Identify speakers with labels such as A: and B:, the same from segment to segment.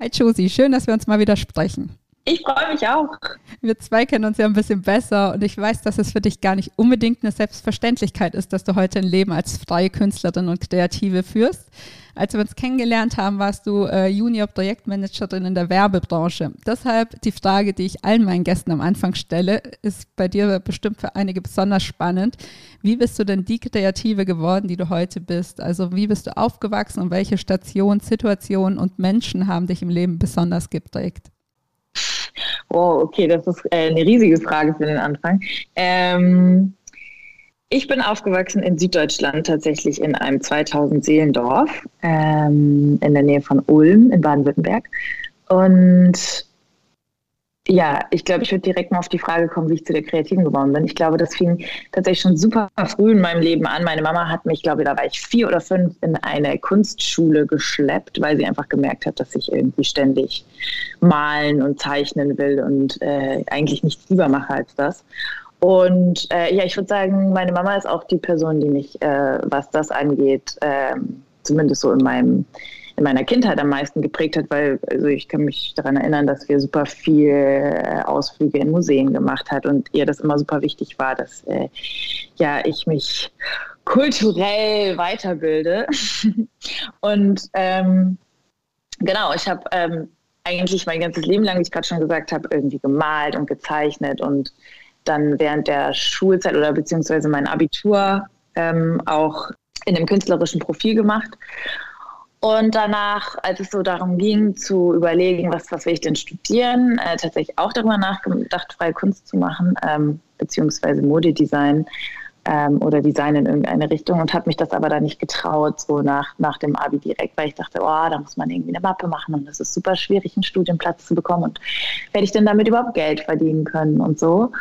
A: Hi Josie, schön, dass wir uns mal wieder sprechen.
B: Ich freue mich auch.
A: Wir zwei kennen uns ja ein bisschen besser und ich weiß, dass es für dich gar nicht unbedingt eine Selbstverständlichkeit ist, dass du heute ein Leben als freie Künstlerin und Kreative führst. Als wir uns kennengelernt haben, warst du äh, Junior-Projektmanagerin in der Werbebranche. Deshalb die Frage, die ich allen meinen Gästen am Anfang stelle, ist bei dir bestimmt für einige besonders spannend. Wie bist du denn die Kreative geworden, die du heute bist? Also wie bist du aufgewachsen und welche Stationen, Situationen und Menschen haben dich im Leben besonders geprägt?
B: Oh, okay, das ist äh, eine riesige Frage für den Anfang. Ähm, ich bin aufgewachsen in Süddeutschland, tatsächlich in einem 2000 Seelendorf ähm, in der Nähe von Ulm in Baden-Württemberg. Und ja, ich glaube, ich würde direkt mal auf die Frage kommen, wie ich zu der Kreativen geworden bin. Ich glaube, das fing tatsächlich schon super früh in meinem Leben an. Meine Mama hat mich, glaube ich, da war ich vier oder fünf, in eine Kunstschule geschleppt, weil sie einfach gemerkt hat, dass ich irgendwie ständig malen und zeichnen will und äh, eigentlich nichts lieber mache als das. Und äh, ja, ich würde sagen, meine Mama ist auch die Person, die mich, äh, was das angeht, äh, zumindest so in meinem in meiner Kindheit am meisten geprägt hat, weil also ich kann mich daran erinnern, dass wir super viel äh, Ausflüge in Museen gemacht hat und ihr das immer super wichtig war, dass äh, ja ich mich kulturell weiterbilde. und ähm, genau, ich habe ähm, eigentlich mein ganzes Leben lang, wie ich gerade schon gesagt habe, irgendwie gemalt und gezeichnet und dann während der Schulzeit oder beziehungsweise mein Abitur ähm, auch in einem künstlerischen Profil gemacht. Und danach, als es so darum ging, zu überlegen, was, was will ich denn studieren, äh, tatsächlich auch darüber nachgedacht, freie Kunst zu machen, ähm, beziehungsweise Modedesign ähm, oder Design in irgendeine Richtung und habe mich das aber dann nicht getraut, so nach, nach dem Abi direkt, weil ich dachte, oh, da muss man irgendwie eine Mappe machen und das ist super schwierig, einen Studienplatz zu bekommen und werde ich denn damit überhaupt Geld verdienen können und so.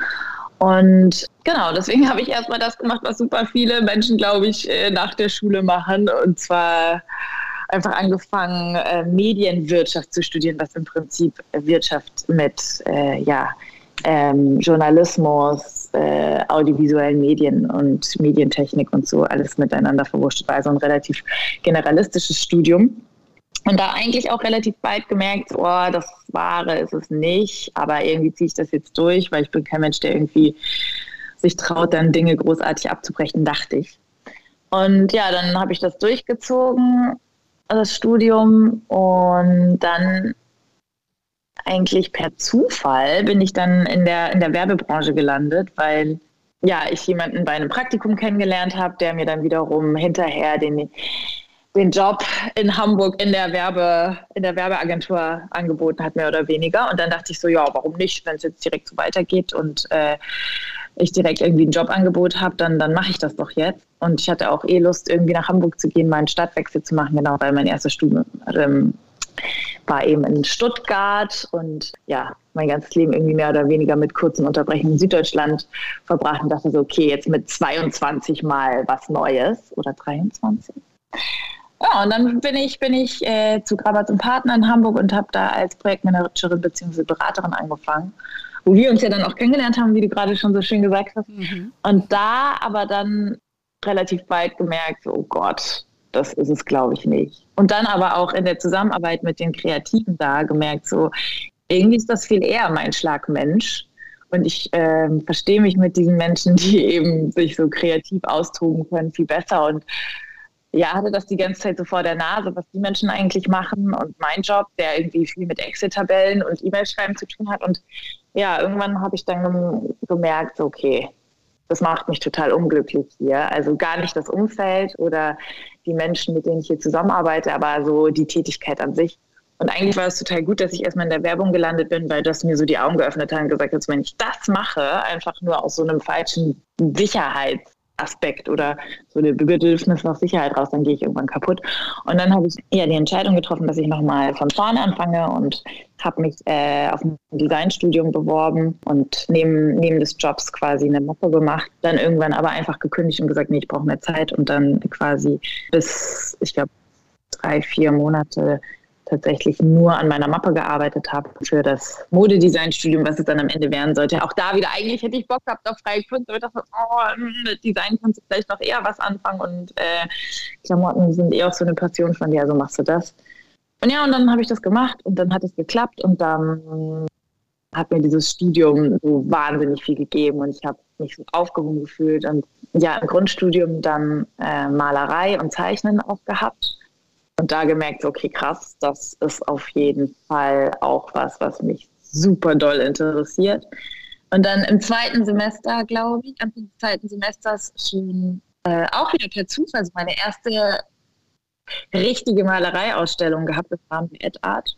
B: Und genau, deswegen habe ich erstmal das gemacht, was super viele Menschen, glaube ich, äh, nach der Schule machen. Und zwar einfach angefangen, äh, Medienwirtschaft zu studieren, was im Prinzip Wirtschaft mit äh, ja, ähm, Journalismus, äh, audiovisuellen Medien und Medientechnik und so alles miteinander verwurscht war. Also ein relativ generalistisches Studium. Und da eigentlich auch relativ bald gemerkt, oh, das Wahre ist es nicht, aber irgendwie ziehe ich das jetzt durch, weil ich bin kein Mensch, der irgendwie sich traut, dann Dinge großartig abzubrechen, dachte ich. Und ja, dann habe ich das durchgezogen, das Studium, und dann eigentlich per Zufall bin ich dann in der, in der Werbebranche gelandet, weil ja, ich jemanden bei einem Praktikum kennengelernt habe, der mir dann wiederum hinterher den den Job in Hamburg in der Werbe, in der Werbeagentur angeboten hat, mehr oder weniger. Und dann dachte ich so, ja, warum nicht, wenn es jetzt direkt so weitergeht und äh, ich direkt irgendwie ein Jobangebot habe, dann, dann mache ich das doch jetzt. Und ich hatte auch eh Lust, irgendwie nach Hamburg zu gehen, mal einen Stadtwechsel zu machen, genau, weil mein erstes Studium ähm, war eben in Stuttgart und ja, mein ganzes Leben irgendwie mehr oder weniger mit kurzen Unterbrechungen in Süddeutschland verbracht und dachte so, okay, jetzt mit 22 mal was Neues oder 23. Ja, und dann bin ich, bin ich äh, zu Grabatz und Partner in Hamburg und habe da als Projektmanagerin bzw. Beraterin angefangen, wo wir uns ja dann auch kennengelernt haben, wie du gerade schon so schön gesagt hast. Mhm. Und da aber dann relativ bald gemerkt, oh Gott, das ist es, glaube ich, nicht. Und dann aber auch in der Zusammenarbeit mit den Kreativen da gemerkt, so irgendwie ist das viel eher mein Schlagmensch. Und ich äh, verstehe mich mit diesen Menschen, die eben sich so kreativ austoben können, viel besser. Und ja, hatte das die ganze Zeit so vor der Nase, was die Menschen eigentlich machen und mein Job, der irgendwie viel mit Excel-Tabellen und E-Mail-Schreiben zu tun hat. Und ja, irgendwann habe ich dann gemerkt, okay, das macht mich total unglücklich hier. Also gar nicht das Umfeld oder die Menschen, mit denen ich hier zusammenarbeite, aber so die Tätigkeit an sich. Und eigentlich war es total gut, dass ich erstmal in der Werbung gelandet bin, weil das mir so die Augen geöffnet hat und gesagt hat, wenn ich das mache, einfach nur aus so einem falschen Sicherheits Aspekt oder so eine Bedürfnis nach Sicherheit raus, dann gehe ich irgendwann kaputt. Und dann habe ich eher die Entscheidung getroffen, dass ich nochmal von vorne anfange und habe mich äh, auf ein Designstudium beworben und neben, neben des Jobs quasi eine Mappe gemacht. Dann irgendwann aber einfach gekündigt und gesagt, nee, ich brauche mehr Zeit und dann quasi bis, ich glaube, drei, vier Monate tatsächlich nur an meiner Mappe gearbeitet habe für das Modedesign-Studium, was es dann am Ende werden sollte. Auch da wieder, eigentlich hätte ich Bock gehabt auf freie Kunst, aber ich dachte, oh, mit Design kannst du vielleicht noch eher was anfangen und äh, Klamotten sind eher auch so eine Passion von dir, also machst du das. Und ja, und dann habe ich das gemacht und dann hat es geklappt und dann hat mir dieses Studium so wahnsinnig viel gegeben und ich habe mich so aufgehoben gefühlt und ja, im Grundstudium dann äh, Malerei und Zeichnen auch gehabt und da gemerkt, okay, krass, das ist auf jeden Fall auch was, was mich super doll interessiert. Und dann im zweiten Semester, glaube ich, des zweiten Semesters schon äh, auch wieder per Zufall also meine erste richtige Malereiausstellung gehabt. Das war mit Ed Art.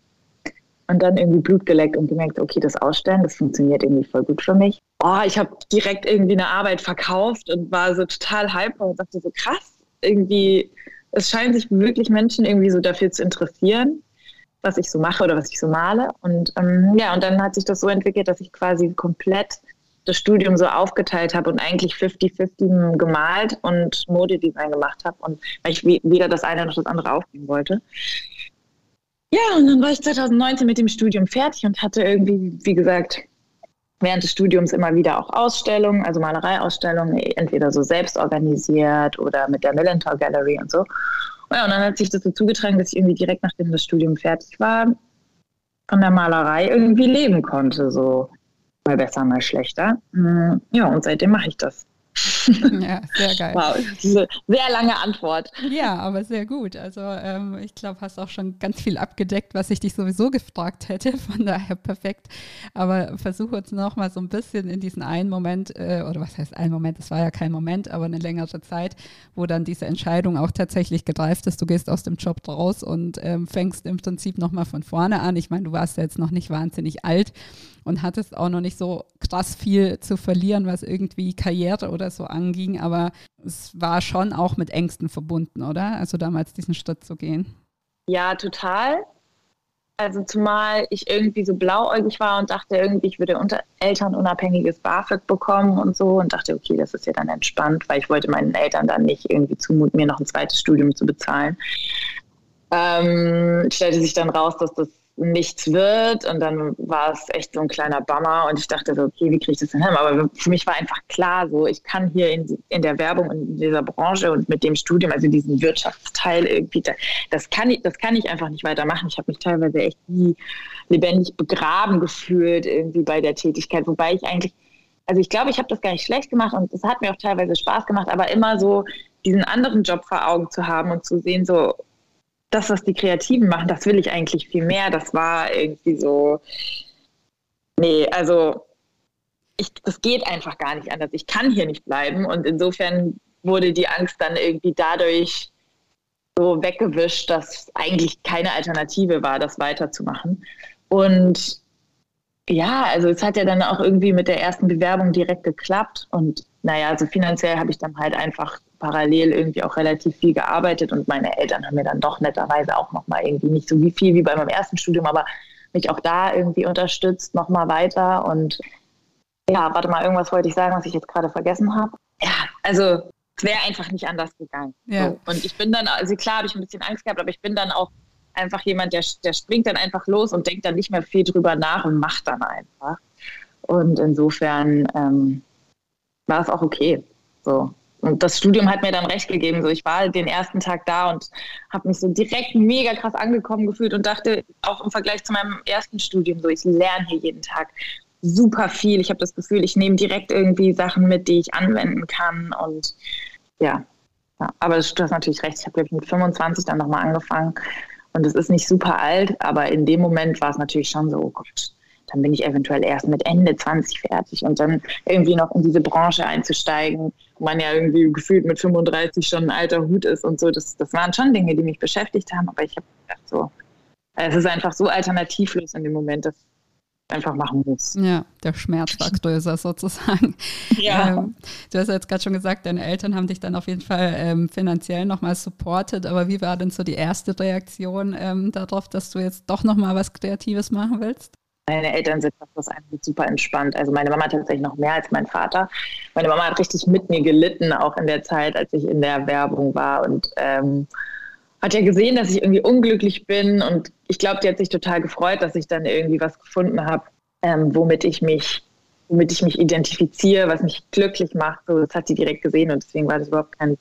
B: Und dann irgendwie Blut geleckt und gemerkt, okay, das Ausstellen, das funktioniert irgendwie voll gut für mich. Oh, ich habe direkt irgendwie eine Arbeit verkauft und war so total hyper und dachte so, krass, irgendwie es scheinen sich wirklich Menschen irgendwie so dafür zu interessieren, was ich so mache oder was ich so male. Und ähm, ja, und dann hat sich das so entwickelt, dass ich quasi komplett das Studium so aufgeteilt habe und eigentlich 50-50 gemalt und Modedesign gemacht habe und weil ich weder das eine noch das andere aufnehmen wollte. Ja, und dann war ich 2019 mit dem Studium fertig und hatte irgendwie, wie gesagt, während des Studiums immer wieder auch Ausstellungen, also Malereiausstellungen, entweder so selbst organisiert oder mit der Millentor Gallery und so. Ja, und dann hat sich das so zugetragen, dass ich irgendwie direkt nachdem das Studium fertig war, von der Malerei irgendwie leben konnte, so mal besser, mal schlechter. Hm, ja, und seitdem mache ich das.
A: Ja, sehr geil.
B: Wow, diese sehr lange Antwort.
A: Ja, aber sehr gut. Also ähm, ich glaube, hast auch schon ganz viel abgedeckt, was ich dich sowieso gefragt hätte. Von daher perfekt. Aber versuche uns noch mal so ein bisschen in diesen einen Moment, äh, oder was heißt ein Moment, es war ja kein Moment, aber eine längere Zeit, wo dann diese Entscheidung auch tatsächlich gegreift ist. Du gehst aus dem Job raus und ähm, fängst im Prinzip noch mal von vorne an. Ich meine, du warst ja jetzt noch nicht wahnsinnig alt und hattest auch noch nicht so krass viel zu verlieren, was irgendwie Karriere oder so anging, aber es war schon auch mit Ängsten verbunden, oder? Also damals diesen Schritt zu gehen.
B: Ja, total. Also zumal ich irgendwie so blauäugig war und dachte irgendwie, ich würde unter elternunabhängiges BAföG bekommen und so und dachte, okay, das ist ja dann entspannt, weil ich wollte meinen Eltern dann nicht irgendwie zumuten, mir noch ein zweites Studium zu bezahlen. Ähm, stellte sich dann raus, dass das nichts wird. Und dann war es echt so ein kleiner Bummer. Und ich dachte so, okay, wie kriege ich das denn hin? Aber für mich war einfach klar, so ich kann hier in, in der Werbung in dieser Branche und mit dem Studium, also diesen Wirtschaftsteil irgendwie, das kann ich, das kann ich einfach nicht weitermachen. Ich habe mich teilweise echt wie lebendig begraben gefühlt irgendwie bei der Tätigkeit, wobei ich eigentlich also ich glaube, ich habe das gar nicht schlecht gemacht und es hat mir auch teilweise Spaß gemacht, aber immer so diesen anderen Job vor Augen zu haben und zu sehen, so, das, was die Kreativen machen, das will ich eigentlich viel mehr. Das war irgendwie so, nee, also ich, das geht einfach gar nicht anders. Ich kann hier nicht bleiben und insofern wurde die Angst dann irgendwie dadurch so weggewischt, dass eigentlich keine Alternative war, das weiterzumachen. Und ja, also es hat ja dann auch irgendwie mit der ersten Bewerbung direkt geklappt und naja, also finanziell habe ich dann halt einfach parallel irgendwie auch relativ viel gearbeitet und meine Eltern haben mir dann doch netterweise auch nochmal irgendwie nicht so wie viel wie bei meinem ersten Studium, aber mich auch da irgendwie unterstützt, nochmal weiter und ja, warte mal, irgendwas wollte ich sagen, was ich jetzt gerade vergessen habe. Ja, also es wäre einfach nicht anders gegangen. Ja. So. Und ich bin dann, also klar habe ich ein bisschen Angst gehabt, aber ich bin dann auch einfach jemand, der, der springt dann einfach los und denkt dann nicht mehr viel drüber nach und macht dann einfach. Und insofern ähm, war es auch okay. So. Und das Studium hat mir dann recht gegeben. So, ich war den ersten Tag da und habe mich so direkt mega krass angekommen gefühlt und dachte, auch im Vergleich zu meinem ersten Studium, so ich lerne hier jeden Tag super viel. Ich habe das Gefühl, ich nehme direkt irgendwie Sachen mit, die ich anwenden kann. Und ja, ja. aber du hast natürlich recht. Ich habe, glaube ich, mit 25 dann nochmal angefangen. Und es ist nicht super alt, aber in dem Moment war es natürlich schon so, oh Gott, dann bin ich eventuell erst mit Ende 20 fertig und dann irgendwie noch in diese Branche einzusteigen, man ja irgendwie gefühlt mit 35 schon ein alter Hut ist und so. Das, das waren schon Dinge, die mich beschäftigt haben, aber ich habe gedacht, so, es ist einfach so alternativlos in dem Moment, dass einfach machen muss.
A: Ja, der Schmerz war größer sozusagen. Ja. Ähm, du hast ja jetzt gerade schon gesagt, deine Eltern haben dich dann auf jeden Fall ähm, finanziell nochmal supportet, aber wie war denn so die erste Reaktion ähm, darauf, dass du jetzt doch nochmal was Kreatives machen willst?
B: Meine Eltern sind das einfach super entspannt. Also meine Mama tatsächlich noch mehr als mein Vater. Meine Mama hat richtig mit mir gelitten, auch in der Zeit, als ich in der Werbung war und ähm, hat ja gesehen, dass ich irgendwie unglücklich bin und ich glaube, die hat sich total gefreut, dass ich dann irgendwie was gefunden habe, ähm, womit ich mich, womit ich mich identifiziere, was mich glücklich macht. So, das hat sie direkt gesehen und deswegen war das überhaupt kein,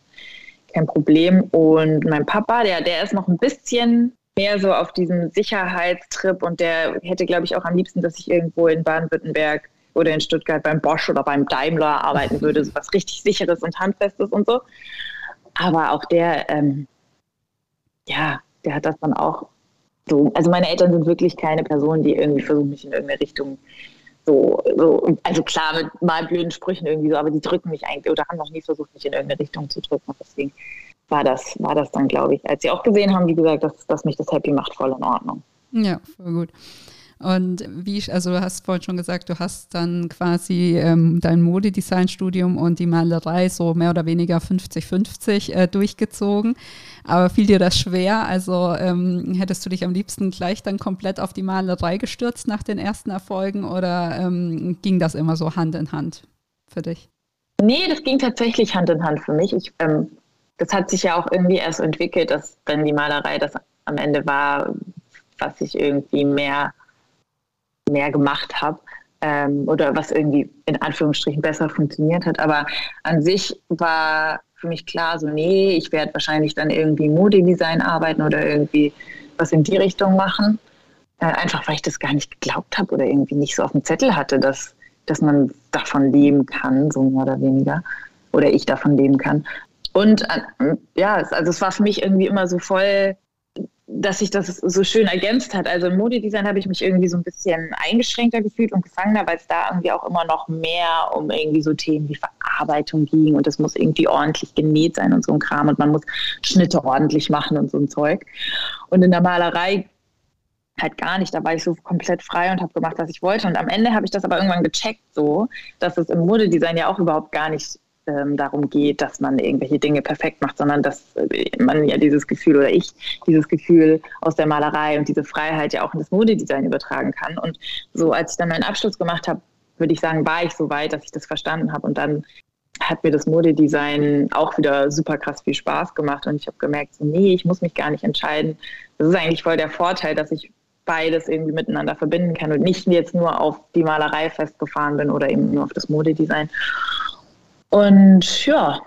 B: kein Problem. Und mein Papa, der, der ist noch ein bisschen mehr so auf diesem Sicherheitstrip und der hätte, glaube ich, auch am liebsten, dass ich irgendwo in Baden-Württemberg oder in Stuttgart beim Bosch oder beim Daimler arbeiten würde, so was richtig sicheres und handfestes und so. Aber auch der, ähm, ja, der hat das dann auch so. Also meine Eltern sind wirklich keine Personen, die irgendwie versuchen, mich in irgendeine Richtung so, so, also klar, mit mal blöden Sprüchen irgendwie so, aber die drücken mich eigentlich oder haben noch nie versucht, mich in irgendeine Richtung zu drücken. Deswegen war das, war das dann, glaube ich, als sie auch gesehen haben, wie gesagt, dass, dass mich das happy macht, voll in Ordnung.
A: Ja, voll gut. Und wie, also du hast vorhin schon gesagt, du hast dann quasi ähm, dein Modedesign-Studium und die Malerei so mehr oder weniger 50-50 äh, durchgezogen. Aber fiel dir das schwer? Also ähm, hättest du dich am liebsten gleich dann komplett auf die Malerei gestürzt nach den ersten Erfolgen oder ähm, ging das immer so Hand in Hand für dich?
B: Nee, das ging tatsächlich Hand in Hand für mich. Ich, ähm, das hat sich ja auch irgendwie erst entwickelt, dass dann die Malerei das am Ende war, was ich irgendwie mehr mehr gemacht habe ähm, oder was irgendwie in Anführungsstrichen besser funktioniert hat. Aber an sich war für mich klar, so nee, ich werde wahrscheinlich dann irgendwie Modedesign arbeiten oder irgendwie was in die Richtung machen. Äh, einfach weil ich das gar nicht geglaubt habe oder irgendwie nicht so auf dem Zettel hatte, dass, dass man davon leben kann, so mehr oder weniger. Oder ich davon leben kann. Und äh, ja, also es war für mich irgendwie immer so voll dass sich das so schön ergänzt hat. Also im Modedesign habe ich mich irgendwie so ein bisschen eingeschränkter gefühlt und gefangener, weil es da irgendwie auch immer noch mehr um irgendwie so Themen wie Verarbeitung ging und das muss irgendwie ordentlich genäht sein und so ein Kram und man muss Schnitte ordentlich machen und so ein Zeug. Und in der Malerei halt gar nicht. Da war ich so komplett frei und habe gemacht, was ich wollte. Und am Ende habe ich das aber irgendwann gecheckt, so, dass es im Modedesign ja auch überhaupt gar nicht ähm, darum geht, dass man irgendwelche Dinge perfekt macht, sondern dass äh, man ja dieses Gefühl oder ich dieses Gefühl aus der Malerei und diese Freiheit ja auch in das Modedesign übertragen kann. Und so als ich dann meinen Abschluss gemacht habe, würde ich sagen, war ich so weit, dass ich das verstanden habe. Und dann hat mir das Modedesign auch wieder super krass viel Spaß gemacht. Und ich habe gemerkt, so, nee, ich muss mich gar nicht entscheiden. Das ist eigentlich voll der Vorteil, dass ich beides irgendwie miteinander verbinden kann und nicht jetzt nur auf die Malerei festgefahren bin oder eben nur auf das Modedesign. Und ja,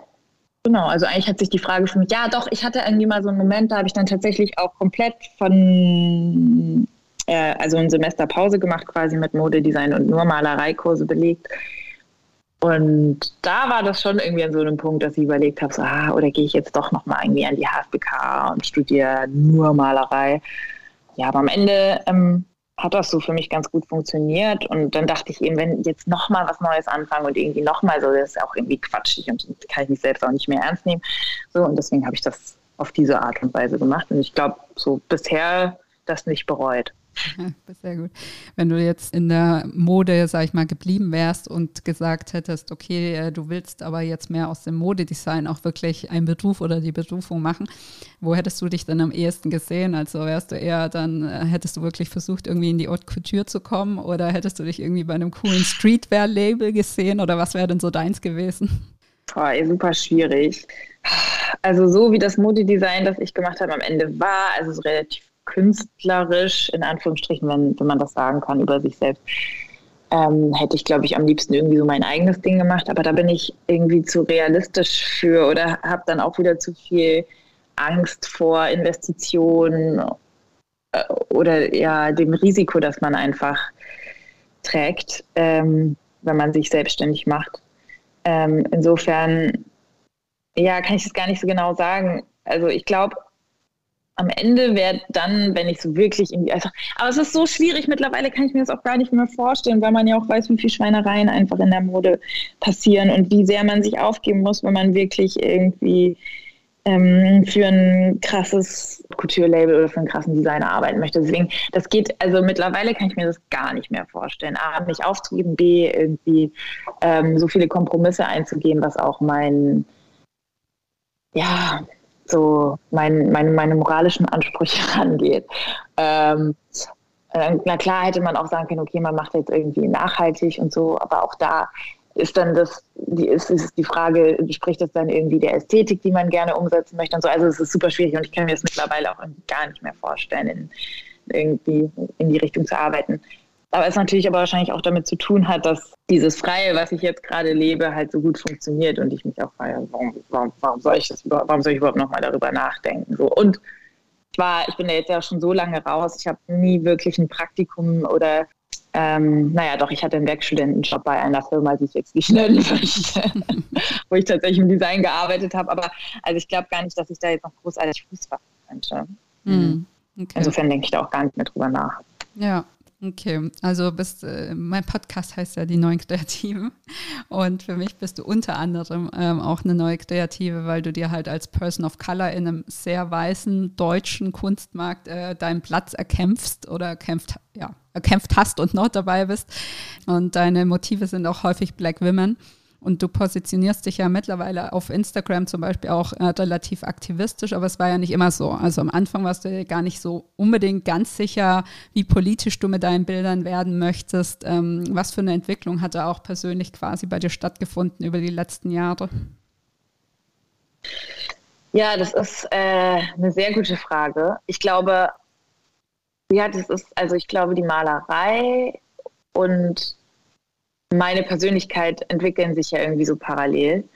B: genau, also eigentlich hat sich die Frage für mich, ja doch, ich hatte irgendwie mal so einen Moment, da habe ich dann tatsächlich auch komplett von, äh, also ein Semester Pause gemacht quasi mit Modedesign und nur Malereikurse belegt. Und da war das schon irgendwie an so einem Punkt, dass ich überlegt habe, so, ah, oder gehe ich jetzt doch nochmal irgendwie an die HFBK und studiere nur Malerei. Ja, aber am Ende ähm, hat das so für mich ganz gut funktioniert. Und dann dachte ich eben, wenn jetzt nochmal was Neues anfangen und irgendwie nochmal so, das ist auch irgendwie quatschig und kann ich mich selbst auch nicht mehr ernst nehmen. So, und deswegen habe ich das auf diese Art und Weise gemacht. Und ich glaube, so bisher das nicht bereut.
A: Sehr gut. Wenn du jetzt in der Mode, sag ich mal, geblieben wärst und gesagt hättest, okay, äh, du willst aber jetzt mehr aus dem Modedesign auch wirklich einen Beruf oder die Berufung machen, wo hättest du dich dann am ehesten gesehen? Also wärst du eher dann, äh, hättest du wirklich versucht, irgendwie in die Haute Couture zu kommen oder hättest du dich irgendwie bei einem coolen Streetwear-Label gesehen oder was wäre denn so deins gewesen?
B: Boah, super schwierig. Also so wie das Modedesign, das ich gemacht habe am Ende war, also so relativ künstlerisch, in Anführungsstrichen, wenn, wenn man das sagen kann, über sich selbst, ähm, hätte ich, glaube ich, am liebsten irgendwie so mein eigenes Ding gemacht. Aber da bin ich irgendwie zu realistisch für oder habe dann auch wieder zu viel Angst vor Investitionen äh, oder ja, dem Risiko, das man einfach trägt, ähm, wenn man sich selbstständig macht. Ähm, insofern, ja, kann ich es gar nicht so genau sagen. Also ich glaube, am Ende wäre dann, wenn ich so wirklich irgendwie einfach, aber es ist so schwierig, mittlerweile kann ich mir das auch gar nicht mehr vorstellen, weil man ja auch weiß, wie viele Schweinereien einfach in der Mode passieren und wie sehr man sich aufgeben muss, wenn man wirklich irgendwie ähm, für ein krasses Couture-Label oder für einen krassen Designer arbeiten möchte. Deswegen, das geht, also mittlerweile kann ich mir das gar nicht mehr vorstellen. A, mich aufzugeben, B, irgendwie ähm, so viele Kompromisse einzugehen, was auch mein, ja, so mein, mein, meine moralischen Ansprüche angeht. Ähm, äh, na klar hätte man auch sagen können, okay, man macht jetzt irgendwie nachhaltig und so, aber auch da ist dann das, die, ist, ist die Frage, spricht das dann irgendwie der Ästhetik, die man gerne umsetzen möchte und so. Also es ist super schwierig und ich kann mir das mittlerweile auch gar nicht mehr vorstellen, in, irgendwie in die Richtung zu arbeiten. Aber es natürlich aber wahrscheinlich auch damit zu tun hat, dass dieses Freie, was ich jetzt gerade lebe, halt so gut funktioniert und ich mich auch frage, warum, warum, warum soll ich das überhaupt, warum soll ich überhaupt nochmal darüber nachdenken? So. Und ich war, ich bin da jetzt ja schon so lange raus, ich habe nie wirklich ein Praktikum oder ähm, naja, doch, ich hatte einen Werkstudentenjob bei einer Firma, die ich jetzt nicht nennen möchte, wo ich tatsächlich im Design gearbeitet habe. Aber also ich glaube gar nicht, dass ich da jetzt noch großartig Fuß fassen könnte. Mm, okay. Insofern denke ich da auch gar nicht mehr drüber nach.
A: Ja, Okay, also bist, äh, mein Podcast heißt ja die neuen Kreativen und für mich bist du unter anderem ähm, auch eine neue Kreative, weil du dir halt als Person of Color in einem sehr weißen deutschen Kunstmarkt äh, deinen Platz erkämpfst oder erkämpft, ja, erkämpft hast und noch dabei bist und deine Motive sind auch häufig Black Women. Und du positionierst dich ja mittlerweile auf Instagram zum Beispiel auch äh, relativ aktivistisch, aber es war ja nicht immer so. Also am Anfang warst du ja gar nicht so unbedingt ganz sicher, wie politisch du mit deinen Bildern werden möchtest. Ähm, was für eine Entwicklung hat da auch persönlich quasi bei dir stattgefunden über die letzten Jahre?
B: Ja, das ist äh, eine sehr gute Frage. Ich glaube, ja, das ist, also ich glaube, die Malerei und meine Persönlichkeit entwickeln sich ja irgendwie so parallel.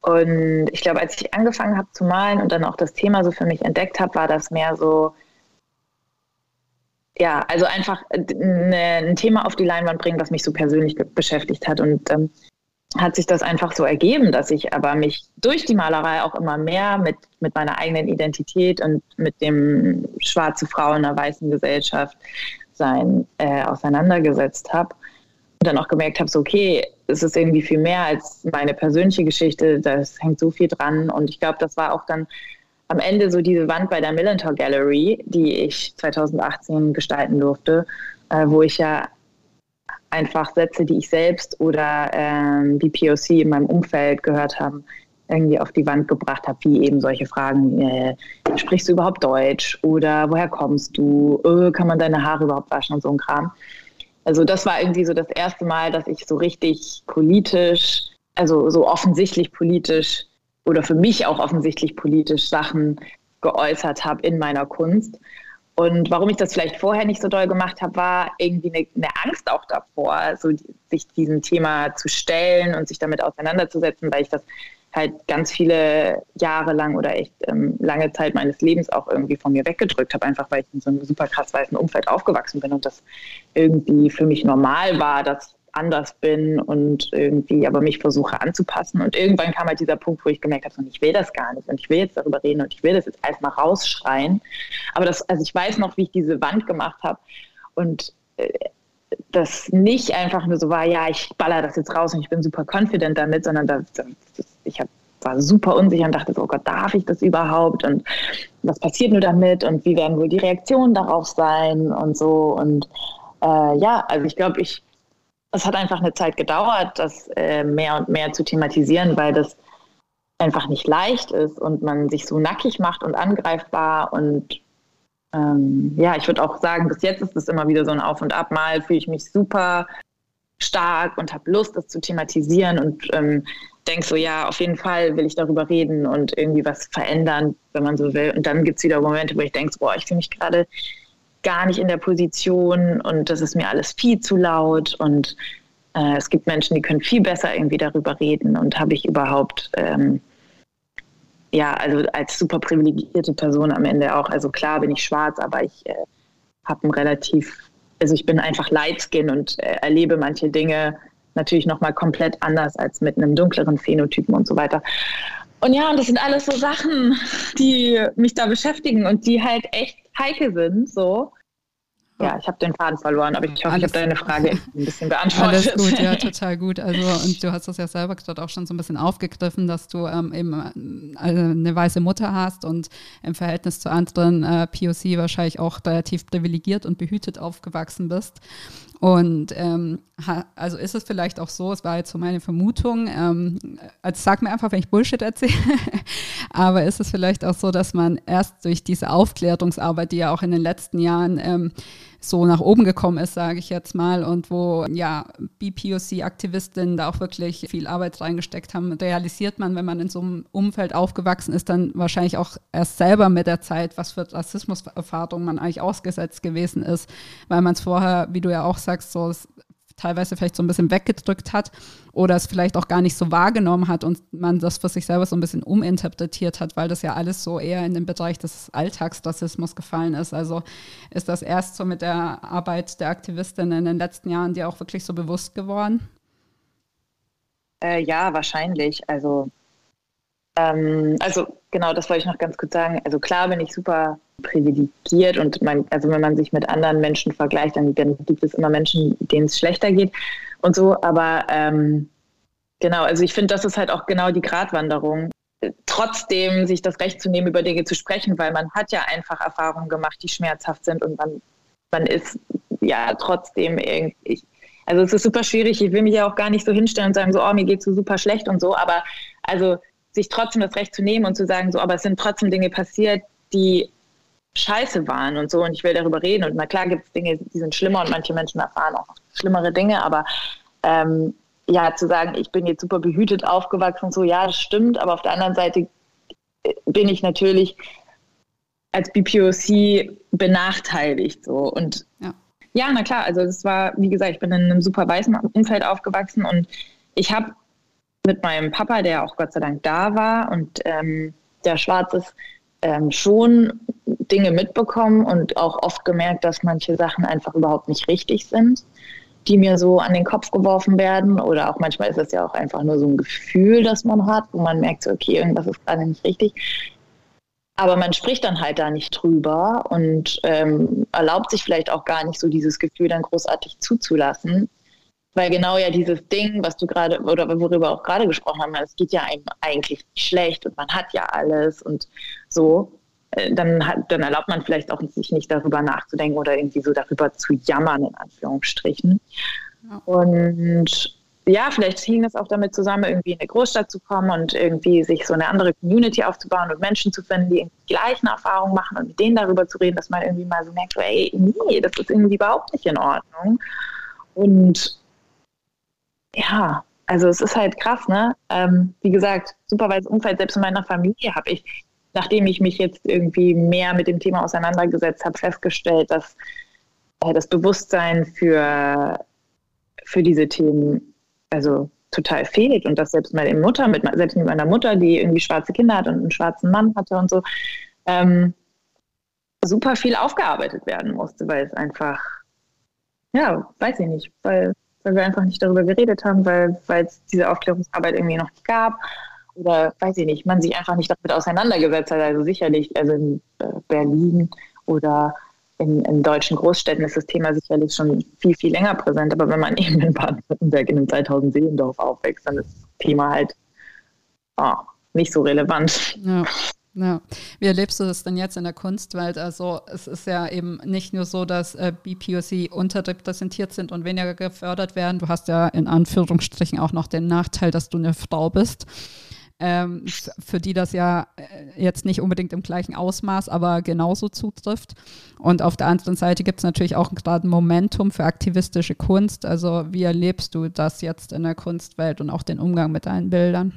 B: Und ich glaube, als ich angefangen habe zu malen und dann auch das Thema so für mich entdeckt habe, war das mehr so, ja, also einfach eine, ein Thema auf die Leinwand bringen, was mich so persönlich beschäftigt hat. Und ähm, hat sich das einfach so ergeben, dass ich aber mich durch die Malerei auch immer mehr mit, mit meiner eigenen Identität und mit dem schwarze Frau in einer weißen Gesellschaft sein äh, auseinandergesetzt habe dann auch gemerkt habe, so okay, es ist irgendwie viel mehr als meine persönliche Geschichte, das hängt so viel dran und ich glaube, das war auch dann am Ende so diese Wand bei der Millantor Gallery, die ich 2018 gestalten durfte, äh, wo ich ja einfach Sätze, die ich selbst oder ähm, die POC in meinem Umfeld gehört haben, irgendwie auf die Wand gebracht habe, wie eben solche Fragen, äh, sprichst du überhaupt Deutsch oder woher kommst du, äh, kann man deine Haare überhaupt waschen und so ein Kram. Also das war irgendwie so das erste Mal, dass ich so richtig politisch, also so offensichtlich politisch oder für mich auch offensichtlich politisch Sachen geäußert habe in meiner Kunst. Und warum ich das vielleicht vorher nicht so doll gemacht habe, war irgendwie eine, eine Angst auch davor, so sich diesem Thema zu stellen und sich damit auseinanderzusetzen, weil ich das halt ganz viele Jahre lang oder echt ähm, lange Zeit meines Lebens auch irgendwie von mir weggedrückt habe, einfach weil ich in so einem super krass weißen Umfeld aufgewachsen bin und das irgendwie für mich normal war, dass ich anders bin und irgendwie aber mich versuche anzupassen. Und irgendwann kam halt dieser Punkt, wo ich gemerkt habe, ich will das gar nicht und ich will jetzt darüber reden und ich will das jetzt erstmal rausschreien. Aber das, also ich weiß noch, wie ich diese Wand gemacht habe und äh, das nicht einfach nur so war, ja, ich baller das jetzt raus und ich bin super confident damit, sondern das, das, ich hab, war super unsicher und dachte so, oh Gott, darf ich das überhaupt? Und was passiert nur damit? Und wie werden wohl die Reaktionen darauf sein? Und so. Und äh, ja, also ich glaube, ich, es hat einfach eine Zeit gedauert, das äh, mehr und mehr zu thematisieren, weil das einfach nicht leicht ist und man sich so nackig macht und angreifbar und ähm, ja, ich würde auch sagen, bis jetzt ist es immer wieder so ein Auf und Ab. Mal fühle ich mich super stark und habe Lust, das zu thematisieren und ähm, denke so, ja, auf jeden Fall will ich darüber reden und irgendwie was verändern, wenn man so will. Und dann gibt es wieder Momente, wo ich denke, boah, ich fühle mich gerade gar nicht in der Position und das ist mir alles viel zu laut und äh, es gibt Menschen, die können viel besser irgendwie darüber reden und habe ich überhaupt ähm, ja, also als super privilegierte Person am Ende auch. Also klar bin ich schwarz, aber ich äh, habe ein relativ, also ich bin einfach Lightskin und äh, erlebe manche Dinge natürlich nochmal komplett anders als mit einem dunkleren Phänotypen und so weiter. Und ja, und das sind alles so Sachen, die mich da beschäftigen und die halt echt heikel sind, so. Ja, ich habe den Faden verloren, aber ich hoffe, Alles, ich habe deine Frage ein bisschen beantwortet.
A: Alles gut, ja, total gut. Also, und du hast das ja selber gerade auch schon so ein bisschen aufgegriffen, dass du ähm, eben äh, eine weiße Mutter hast und im Verhältnis zu anderen äh, POC wahrscheinlich auch relativ privilegiert und behütet aufgewachsen bist. Und ähm, also ist es vielleicht auch so, es war jetzt so meine Vermutung, ähm, also sag mir einfach, wenn ich Bullshit erzähle, aber ist es vielleicht auch so, dass man erst durch diese Aufklärungsarbeit, die ja auch in den letzten Jahren ähm, so nach oben gekommen ist, sage ich jetzt mal, und wo ja BPOC-Aktivistinnen da auch wirklich viel Arbeit reingesteckt haben, realisiert man, wenn man in so einem Umfeld aufgewachsen ist, dann wahrscheinlich auch erst selber mit der Zeit, was für Rassismuserfahrungen man eigentlich ausgesetzt gewesen ist, weil man es vorher, wie du ja auch sagst, so teilweise vielleicht so ein bisschen weggedrückt hat oder es vielleicht auch gar nicht so wahrgenommen hat und man das für sich selber so ein bisschen uminterpretiert hat, weil das ja alles so eher in den Bereich des Alltagsrassismus gefallen ist. Also ist das erst so mit der Arbeit der Aktivistin in den letzten Jahren dir auch wirklich so bewusst geworden?
B: Äh, ja, wahrscheinlich. Also, ähm, also genau, das wollte ich noch ganz kurz sagen. Also klar bin ich super privilegiert und man, also wenn man sich mit anderen Menschen vergleicht, dann, dann gibt es immer Menschen, denen es schlechter geht und so. Aber ähm, genau, also ich finde, das ist halt auch genau die Gratwanderung. Trotzdem sich das Recht zu nehmen, über Dinge zu sprechen, weil man hat ja einfach Erfahrungen gemacht, die schmerzhaft sind und man, man ist ja trotzdem irgendwie. Also es ist super schwierig. Ich will mich ja auch gar nicht so hinstellen und sagen, so, oh, mir geht so super schlecht und so. Aber also sich trotzdem das Recht zu nehmen und zu sagen, so, aber es sind trotzdem Dinge passiert, die scheiße waren und so und ich will darüber reden und na klar gibt es Dinge, die sind schlimmer und manche Menschen erfahren auch schlimmere Dinge, aber ähm, ja, zu sagen, ich bin jetzt super behütet aufgewachsen so, ja, das stimmt, aber auf der anderen Seite bin ich natürlich als BPOC benachteiligt so und ja. ja, na klar, also es war, wie gesagt, ich bin in einem super weißen Umfeld aufgewachsen und ich habe mit meinem Papa, der auch Gott sei Dank da war und ähm, der schwarz ist, ähm, schon Dinge mitbekommen und auch oft gemerkt, dass manche Sachen einfach überhaupt nicht richtig sind, die mir so an den Kopf geworfen werden. Oder auch manchmal ist es ja auch einfach nur so ein Gefühl, das man hat, wo man merkt, okay, irgendwas ist gerade nicht richtig. Aber man spricht dann halt da nicht drüber und ähm, erlaubt sich vielleicht auch gar nicht so dieses Gefühl dann großartig zuzulassen. Weil genau ja dieses Ding, was du gerade, oder worüber auch gerade gesprochen haben, es geht ja einem eigentlich nicht schlecht und man hat ja alles und so, äh, dann, hat, dann erlaubt man vielleicht auch sich nicht darüber nachzudenken oder irgendwie so darüber zu jammern, in Anführungsstrichen. Ja. Und ja, vielleicht hing das auch damit zusammen, irgendwie in eine Großstadt zu kommen und irgendwie sich so eine andere Community aufzubauen und Menschen zu finden, die die gleichen Erfahrungen machen und mit denen darüber zu reden, dass man irgendwie mal so merkt, ey, nee, das ist irgendwie überhaupt nicht in Ordnung. Und ja, also es ist halt krass, ne? Ähm, wie gesagt, super weites Umfeld, selbst in meiner Familie habe ich, nachdem ich mich jetzt irgendwie mehr mit dem Thema auseinandergesetzt habe, festgestellt, dass äh, das Bewusstsein für, für diese Themen also total fehlt und dass selbst meine Mutter, mit, selbst mit meiner Mutter, die irgendwie schwarze Kinder hat und einen schwarzen Mann hatte und so, ähm, super viel aufgearbeitet werden musste, weil es einfach, ja, weiß ich nicht, weil weil wir einfach nicht darüber geredet haben, weil es diese Aufklärungsarbeit irgendwie noch nicht gab oder weiß ich nicht, man sich einfach nicht damit auseinandergesetzt hat. Also sicherlich, also in äh, Berlin oder in, in, deutschen Großstädten ist das Thema sicherlich schon viel, viel länger präsent. Aber wenn man eben in Baden-Württemberg in einem 2000 Seelendorf aufwächst, dann ist das Thema halt oh, nicht so relevant.
A: Ja. Ja. Wie erlebst du das denn jetzt in der Kunstwelt? Also es ist ja eben nicht nur so, dass äh, BPOC unterrepräsentiert sind und weniger gefördert werden. Du hast ja in Anführungsstrichen auch noch den Nachteil, dass du eine Frau bist. Ähm, für die das ja äh, jetzt nicht unbedingt im gleichen Ausmaß, aber genauso zutrifft. Und auf der anderen Seite gibt es natürlich auch gerade ein Momentum für aktivistische Kunst. Also wie erlebst du das jetzt in der Kunstwelt und auch den Umgang mit deinen Bildern?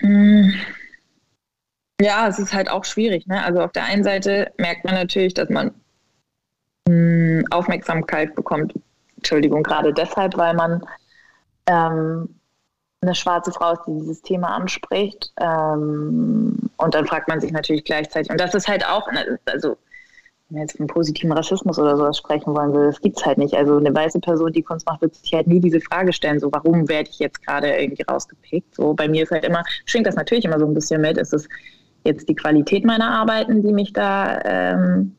B: Mm. Ja, es ist halt auch schwierig. Ne? Also auf der einen Seite merkt man natürlich, dass man mh, hm, Aufmerksamkeit bekommt. Entschuldigung, gerade deshalb, weil man ähm, eine schwarze Frau ist, die dieses Thema anspricht. Ähm, und dann fragt man sich natürlich gleichzeitig, und das ist halt auch, ne, also wenn man jetzt von positiven Rassismus oder sowas sprechen wollen will, das gibt es halt nicht. Also eine weiße Person, die Kunst macht, wird sich halt nie diese Frage stellen, so warum werde ich jetzt gerade irgendwie rausgepickt? So bei mir ist halt immer, schwingt das natürlich immer so ein bisschen mit, ist es, jetzt die Qualität meiner Arbeiten, die mich da, ähm,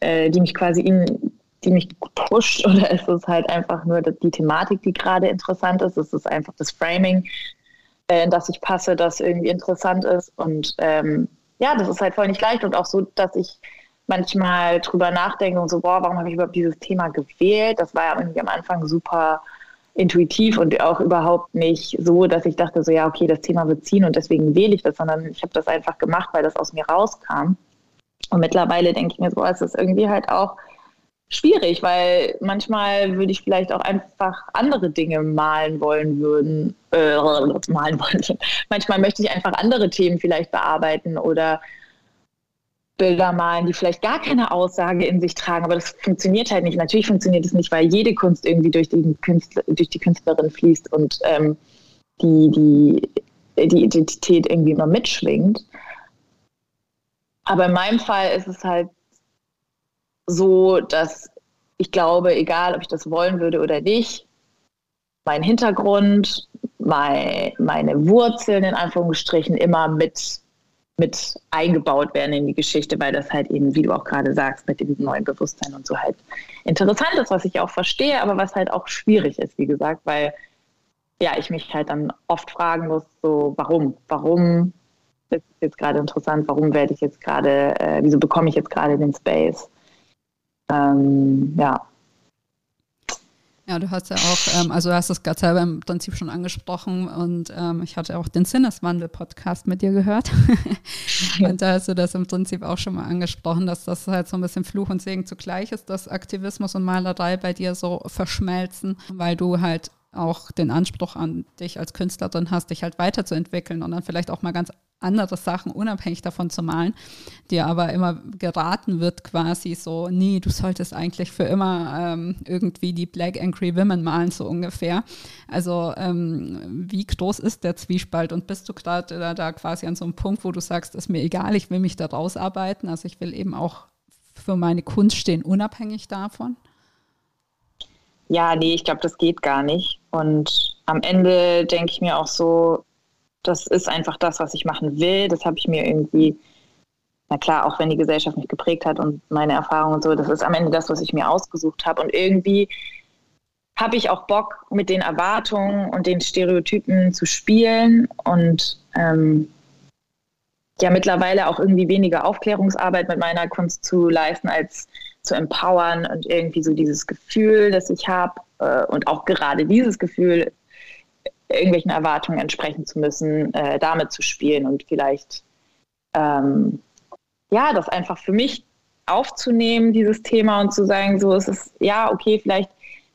B: äh, die mich quasi in, die mich pusht oder ist es halt einfach nur die Thematik, die gerade interessant ist? Ist es einfach das Framing, äh, in das ich passe, das irgendwie interessant ist? Und ähm, ja, das ist halt voll nicht leicht und auch so, dass ich manchmal drüber nachdenke und so, boah, warum habe ich überhaupt dieses Thema gewählt? Das war ja irgendwie am Anfang super intuitiv und auch überhaupt nicht so, dass ich dachte, so ja, okay, das Thema wird ziehen und deswegen wähle ich das, sondern ich habe das einfach gemacht, weil das aus mir rauskam. Und mittlerweile denke ich mir so, es ist irgendwie halt auch schwierig, weil manchmal würde ich vielleicht auch einfach andere Dinge malen wollen würden, äh, malen wollen. Manchmal möchte ich einfach andere Themen vielleicht bearbeiten oder Bilder malen, die vielleicht gar keine Aussage in sich tragen, aber das funktioniert halt nicht. Natürlich funktioniert es nicht, weil jede Kunst irgendwie durch, den Künstler, durch die Künstlerin fließt und ähm, die, die, die Identität irgendwie immer mitschwingt. Aber in meinem Fall ist es halt so, dass ich glaube, egal ob ich das wollen würde oder nicht, mein Hintergrund, mein, meine Wurzeln in Anführungsstrichen immer mit, mit eingebaut werden in die Geschichte, weil das halt eben, wie du auch gerade sagst, mit dem neuen Bewusstsein und so halt interessant ist, was ich auch verstehe, aber was halt auch schwierig ist, wie gesagt, weil ja, ich mich halt dann oft fragen muss, so warum, warum ist jetzt gerade interessant, warum werde ich jetzt gerade, äh, wieso bekomme ich jetzt gerade den Space? Ähm, ja.
A: Ja, du hast ja auch, ähm, also du hast es gerade selber im Prinzip schon angesprochen und ähm, ich hatte auch den Sinneswandel-Podcast mit dir gehört. und da hast du das im Prinzip auch schon mal angesprochen, dass das halt so ein bisschen Fluch und Segen zugleich ist, dass Aktivismus und Malerei bei dir so verschmelzen, weil du halt auch den Anspruch an dich als Künstlerin hast, dich halt weiterzuentwickeln und dann vielleicht auch mal ganz andere Sachen unabhängig davon zu malen, dir aber immer geraten wird quasi so, nee, du solltest eigentlich für immer ähm, irgendwie die Black Angry Women malen, so ungefähr. Also ähm, wie groß ist der Zwiespalt und bist du gerade da, da quasi an so einem Punkt, wo du sagst, ist mir egal, ich will mich da rausarbeiten, also ich will eben auch für meine Kunst stehen, unabhängig davon?
B: Ja, nee, ich glaube, das geht gar nicht. Und am Ende denke ich mir auch so, das ist einfach das, was ich machen will. Das habe ich mir irgendwie, na klar, auch wenn die Gesellschaft mich geprägt hat und meine Erfahrungen und so, das ist am Ende das, was ich mir ausgesucht habe. Und irgendwie habe ich auch Bock, mit den Erwartungen und den Stereotypen zu spielen und ähm, ja mittlerweile auch irgendwie weniger Aufklärungsarbeit mit meiner Kunst zu leisten, als zu empowern und irgendwie so dieses Gefühl, das ich habe äh, und auch gerade dieses Gefühl irgendwelchen Erwartungen entsprechen zu müssen, äh, damit zu spielen und vielleicht ähm, ja, das einfach für mich aufzunehmen, dieses Thema und zu sagen, so ist es, ja, okay, vielleicht,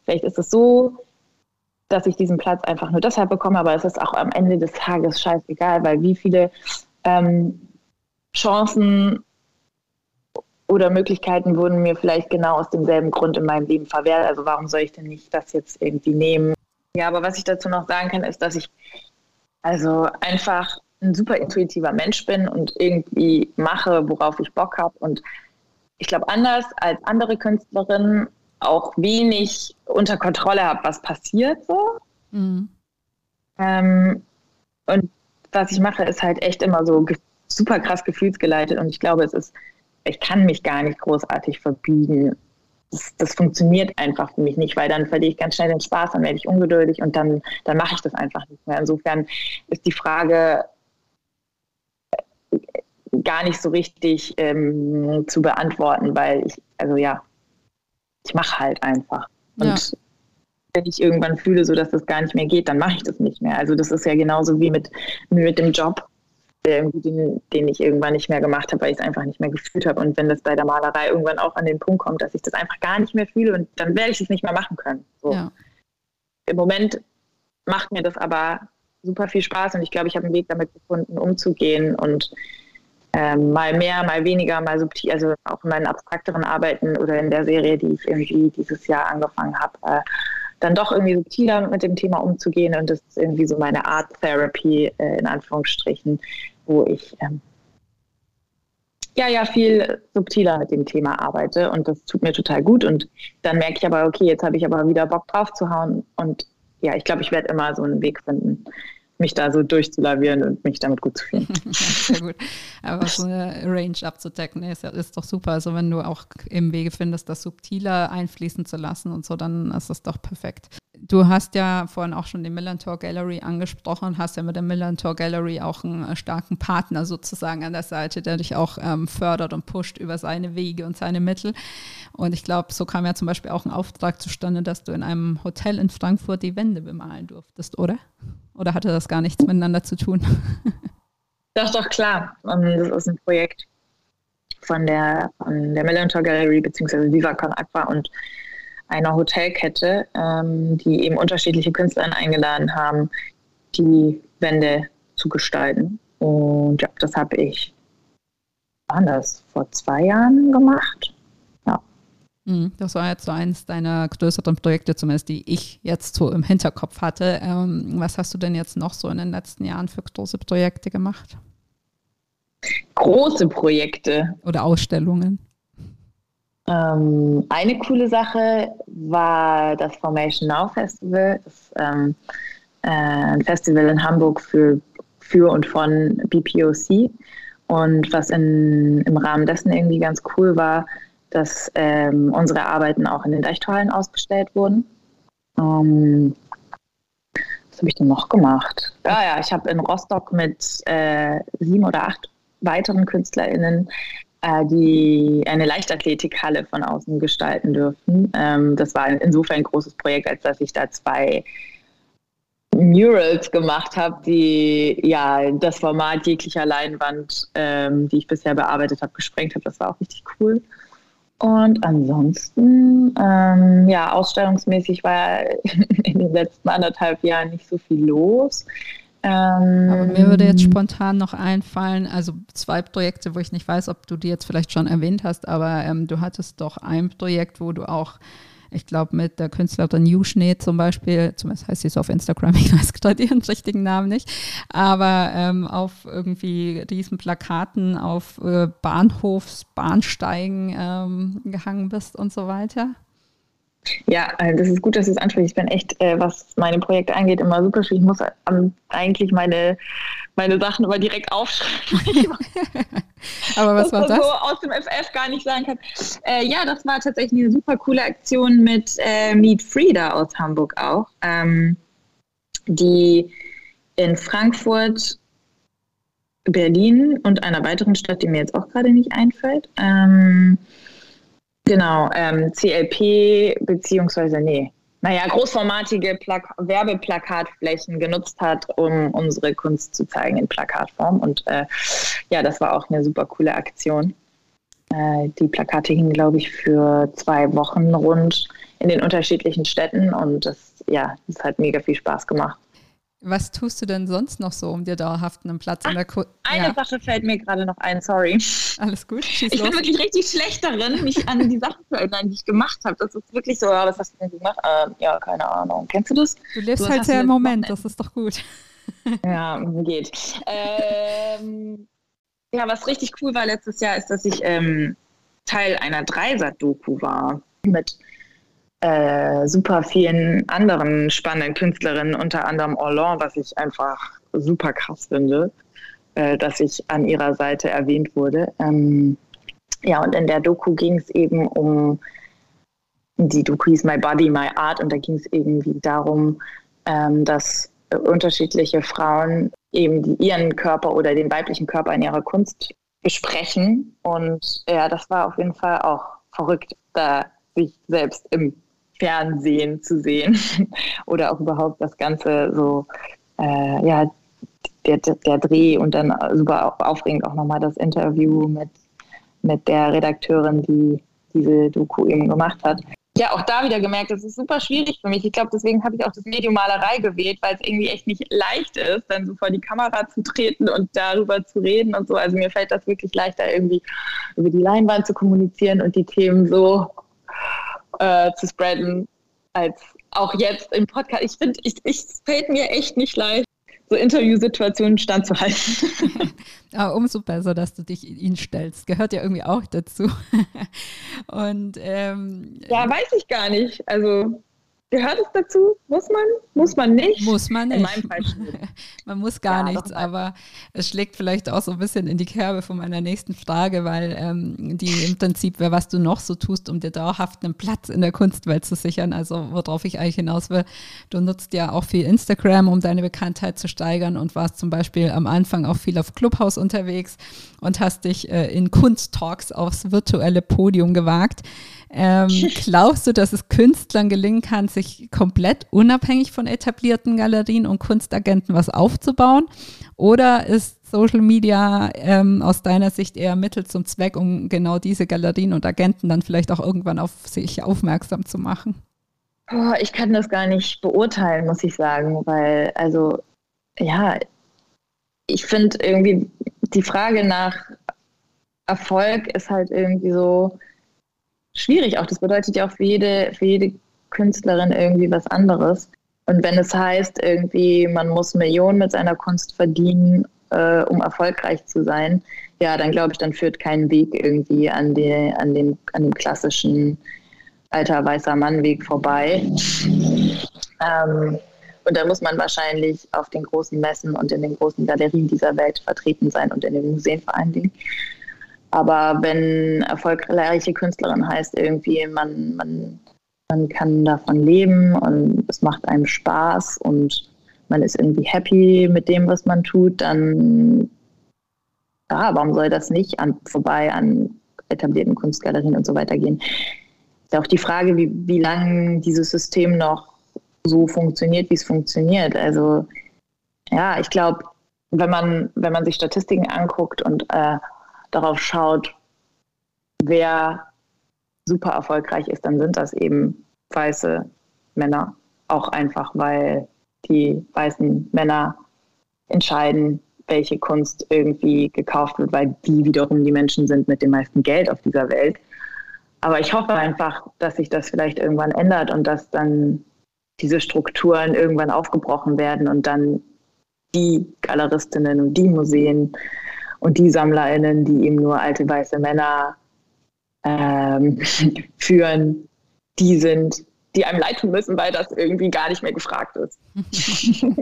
B: vielleicht ist es so, dass ich diesen Platz einfach nur deshalb bekomme, aber es ist auch am Ende des Tages scheißegal, weil wie viele ähm, Chancen oder Möglichkeiten wurden mir vielleicht genau aus demselben Grund in meinem Leben verwehrt. Also warum soll ich denn nicht das jetzt irgendwie nehmen ja, aber was ich dazu noch sagen kann, ist, dass ich also einfach ein super intuitiver Mensch bin und irgendwie mache, worauf ich Bock habe. Und ich glaube, anders als andere Künstlerinnen auch wenig unter Kontrolle habe, was passiert so. Mhm. Ähm, und was ich mache, ist halt echt immer so super krass gefühlsgeleitet. Und ich glaube, es ist, ich kann mich gar nicht großartig verbiegen das, das, funktioniert einfach für mich nicht, weil dann verliere ich ganz schnell den Spaß, dann werde ich ungeduldig und dann, dann mache ich das einfach nicht mehr. Insofern ist die Frage äh, gar nicht so richtig ähm, zu beantworten, weil ich, also ja, ich mache halt einfach. Und ja. wenn ich irgendwann fühle, so dass das gar nicht mehr geht, dann mache ich das nicht mehr. Also das ist ja genauso wie mit, wie mit dem Job den, den ich irgendwann nicht mehr gemacht habe, weil ich es einfach nicht mehr gefühlt habe. Und wenn das bei der Malerei irgendwann auch an den Punkt kommt, dass ich das einfach gar nicht mehr fühle und dann werde ich es nicht mehr machen können. So. Ja. Im Moment macht mir das aber super viel Spaß und ich glaube, ich habe einen Weg damit gefunden, umzugehen und ähm, mal mehr, mal weniger, mal subtil, also auch in meinen abstrakteren Arbeiten oder in der Serie, die ich irgendwie dieses Jahr angefangen habe, äh, dann doch irgendwie subtiler mit dem Thema umzugehen. Und das ist irgendwie so meine Art Therapy, äh, in Anführungsstrichen, wo ich ähm, ja, ja, viel subtiler mit dem Thema arbeite und das tut mir total gut. Und dann merke ich aber, okay, jetzt habe ich aber wieder Bock drauf zu hauen. Und ja, ich glaube, ich werde immer so einen Weg finden, mich da so durchzulavieren und mich damit gut zu fühlen.
A: Sehr gut. Aber so eine Range abzudecken, ist, ist doch super. Also wenn du auch im Wege findest, das subtiler einfließen zu lassen und so, dann ist das doch perfekt. Du hast ja vorhin auch schon die Millantor Gallery angesprochen, hast ja mit der Millantor Gallery auch einen äh, starken Partner sozusagen an der Seite, der dich auch ähm, fördert und pusht über seine Wege und seine Mittel. Und ich glaube, so kam ja zum Beispiel auch ein Auftrag zustande, dass du in einem Hotel in Frankfurt die Wände bemalen durftest, oder? Oder hatte das gar nichts miteinander zu tun?
B: Doch, doch, klar. Das ist ein Projekt von der, von der Millantor Gallery bzw. Viva Aqua und einer Hotelkette, ähm, die eben unterschiedliche Künstler eingeladen haben, die Wände zu gestalten. Und ja, das habe ich, waren das, vor zwei Jahren gemacht. Ja.
A: Mhm, das war jetzt so eines deiner größeren Projekte, zumindest die ich jetzt so im Hinterkopf hatte. Ähm, was hast du denn jetzt noch so in den letzten Jahren für große Projekte gemacht?
B: Große Projekte.
A: Oder Ausstellungen?
B: Ähm, eine coole Sache war das Formation Now Festival. Das ähm, äh, ein Festival in Hamburg für, für und von BPOC. Und was in, im Rahmen dessen irgendwie ganz cool war, dass ähm, unsere Arbeiten auch in den Deichtorhallen ausgestellt wurden. Ähm, was habe ich denn noch gemacht? Ja, ja, ich habe in Rostock mit äh, sieben oder acht weiteren KünstlerInnen die eine Leichtathletikhalle von außen gestalten dürfen. Ähm, das war insofern ein großes Projekt, als dass ich da zwei Murals gemacht habe, die ja das Format jeglicher Leinwand, ähm, die ich bisher bearbeitet habe, gesprengt habe. Das war auch richtig cool. Und ansonsten, ähm, ja, ausstellungsmäßig war in den letzten anderthalb Jahren nicht so viel los.
A: Ähm, Aber mir würde jetzt spontan noch einfallen, also zwei Projekte, wo ich nicht weiß, ob du die jetzt vielleicht schon erwähnt hast, aber ähm, du hattest doch ein Projekt, wo du auch, ich glaube, mit der Künstlerin New Schnee zum Beispiel, zumindest heißt sie so auf Instagram, ich weiß gerade ihren richtigen Namen nicht, aber ähm, auf irgendwie diesen Plakaten auf äh, Bahnhofsbahnsteigen ähm, gehangen bist und so weiter.
B: Ja, äh, das ist gut, dass du es ansprichst. Ich bin echt, äh, was meine Projekte angeht, immer super schwierig. Ich muss eigentlich meine, meine Sachen immer direkt aufschreiben.
A: Aber was war das?
B: so aus dem FF gar nicht sagen kann. Äh, ja, das war tatsächlich eine super coole Aktion mit äh, Meet Frieda aus Hamburg auch, ähm, die in Frankfurt, Berlin und einer weiteren Stadt, die mir jetzt auch gerade nicht einfällt, ähm, Genau, ähm, CLP beziehungsweise nee, naja, großformatige Plak Werbeplakatflächen genutzt hat, um unsere Kunst zu zeigen in Plakatform. Und äh, ja, das war auch eine super coole Aktion. Äh, die Plakate hingen, glaube ich, für zwei Wochen rund in den unterschiedlichen Städten und das, ja, das hat mega viel Spaß gemacht.
A: Was tust du denn sonst noch so, um dir dauerhaft einen Platz Ach, in der Kunst?
B: Eine ja. Sache fällt mir gerade noch ein, sorry.
A: Alles gut.
B: Schieß ich los. bin wirklich richtig schlecht darin, mich an die Sachen zu erinnern, die ich gemacht habe. Das ist wirklich so, ja, was hast du denn gemacht? Ähm, ja, keine Ahnung. Kennst du das?
A: Du lebst du halt sehr im Moment, das ist doch gut.
B: Ja, geht. Ähm, ja, was richtig cool war letztes Jahr, ist, dass ich ähm, Teil einer Dreisat-Doku war mit äh, super vielen anderen spannenden Künstlerinnen, unter anderem Orlan, was ich einfach super krass finde, äh, dass ich an ihrer Seite erwähnt wurde. Ähm, ja, und in der Doku ging es eben um, die Doku hieß My Body, My Art und da ging es irgendwie darum, ähm, dass unterschiedliche Frauen eben die, ihren Körper oder den weiblichen Körper in ihrer Kunst besprechen. Und ja, das war auf jeden Fall auch verrückt, da sich selbst im Fernsehen zu sehen oder auch überhaupt das Ganze so, äh, ja, der, der Dreh und dann super aufregend auch nochmal das Interview mit, mit der Redakteurin, die diese Doku eben gemacht hat. Ja, auch da wieder gemerkt, das ist super schwierig für mich. Ich glaube, deswegen habe ich auch das Medium Malerei gewählt, weil es irgendwie echt nicht leicht ist, dann so vor die Kamera zu treten und darüber zu reden und so. Also mir fällt das wirklich leichter, irgendwie über die Leinwand zu kommunizieren und die Themen so äh, zu spreaden, als auch jetzt im Podcast. Ich finde, ich, ich, es fällt mir echt nicht leicht, so Interviewsituationen standzuhalten.
A: Aber umso besser, dass du dich ihnen stellst. Gehört ja irgendwie auch dazu. Und ähm,
B: ja, weiß ich gar nicht. Also Gehört es dazu? Muss man? Muss man nicht?
A: Muss man nicht. In meinem Fall man muss gar ja, nichts, aber es schlägt vielleicht auch so ein bisschen in die Kerbe von meiner nächsten Frage, weil ähm, die im Prinzip wäre, was du noch so tust, um dir dauerhaft einen Platz in der Kunstwelt zu sichern. Also worauf ich eigentlich hinaus will, du nutzt ja auch viel Instagram, um deine Bekanntheit zu steigern und warst zum Beispiel am Anfang auch viel auf Clubhouse unterwegs und hast dich äh, in Kunsttalks aufs virtuelle Podium gewagt. Ähm, glaubst du, dass es Künstlern gelingen kann, sich komplett unabhängig von etablierten Galerien und Kunstagenten was aufzubauen? Oder ist Social Media ähm, aus deiner Sicht eher Mittel zum Zweck, um genau diese Galerien und Agenten dann vielleicht auch irgendwann auf sich aufmerksam zu machen?
B: Oh, ich kann das gar nicht beurteilen, muss ich sagen, weil, also, ja, ich finde irgendwie die Frage nach Erfolg ist halt irgendwie so, schwierig auch. Das bedeutet ja auch für jede, für jede Künstlerin irgendwie was anderes. Und wenn es heißt, irgendwie, man muss Millionen mit seiner Kunst verdienen, äh, um erfolgreich zu sein, ja, dann glaube ich, dann führt kein Weg irgendwie an, die, an, dem, an dem klassischen alter weißer Mann-Weg vorbei. Ähm, und da muss man wahrscheinlich auf den großen Messen und in den großen Galerien dieser Welt vertreten sein und in den Museen vor allen Dingen. Aber wenn erfolgreiche Künstlerin heißt irgendwie, man, man, man kann davon leben und es macht einem Spaß und man ist irgendwie happy mit dem, was man tut, dann ja, warum soll das nicht an, vorbei an etablierten Kunstgalerien und so weiter gehen? Ist ja auch die Frage, wie, wie lange dieses System noch so funktioniert, wie es funktioniert. Also ja, ich glaube, wenn man, wenn man sich Statistiken anguckt und äh, darauf schaut, wer super erfolgreich ist, dann sind das eben weiße Männer. Auch einfach, weil die weißen Männer entscheiden, welche Kunst irgendwie gekauft wird, weil die wiederum die Menschen sind mit dem meisten Geld auf dieser Welt. Aber ich hoffe einfach, dass sich das vielleicht irgendwann ändert und dass dann diese Strukturen irgendwann aufgebrochen werden und dann die Galeristinnen und die Museen und die SammlerInnen, die eben nur alte weiße Männer ähm, führen, die sind, die einem leid tun müssen, weil das irgendwie gar nicht mehr gefragt ist.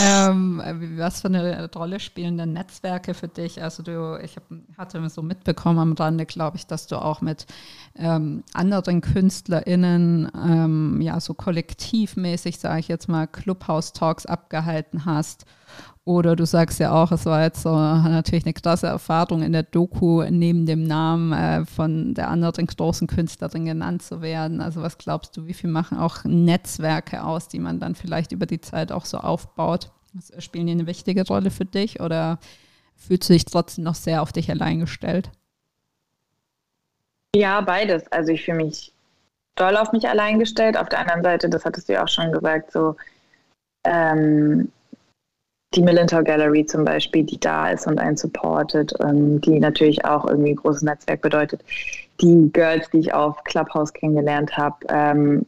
A: ähm, was für eine Rolle spielen denn Netzwerke für dich? Also du, ich hab, hatte so mitbekommen am Rande, glaube ich, dass du auch mit ähm, anderen KünstlerInnen ähm, ja so kollektivmäßig, sage ich jetzt mal, Clubhouse-Talks abgehalten hast oder du sagst ja auch, es war jetzt so natürlich eine krasse Erfahrung in der Doku, neben dem Namen äh, von der anderen großen Künstlerin genannt zu werden. Also was glaubst du, wie viel machen auch Netzwerke aus, die man dann vielleicht über die Zeit auch so aufbaut? Das spielen die eine wichtige Rolle für dich oder fühlst du dich trotzdem noch sehr auf dich allein gestellt?
B: Ja, beides. Also ich fühle mich doll auf mich allein gestellt. Auf der anderen Seite, das hattest du ja auch schon gesagt, so ähm, die Millentor Gallery zum Beispiel, die da ist und einen supportet, ähm, die natürlich auch irgendwie ein großes Netzwerk bedeutet. Die Girls, die ich auf Clubhouse kennengelernt habe, ähm,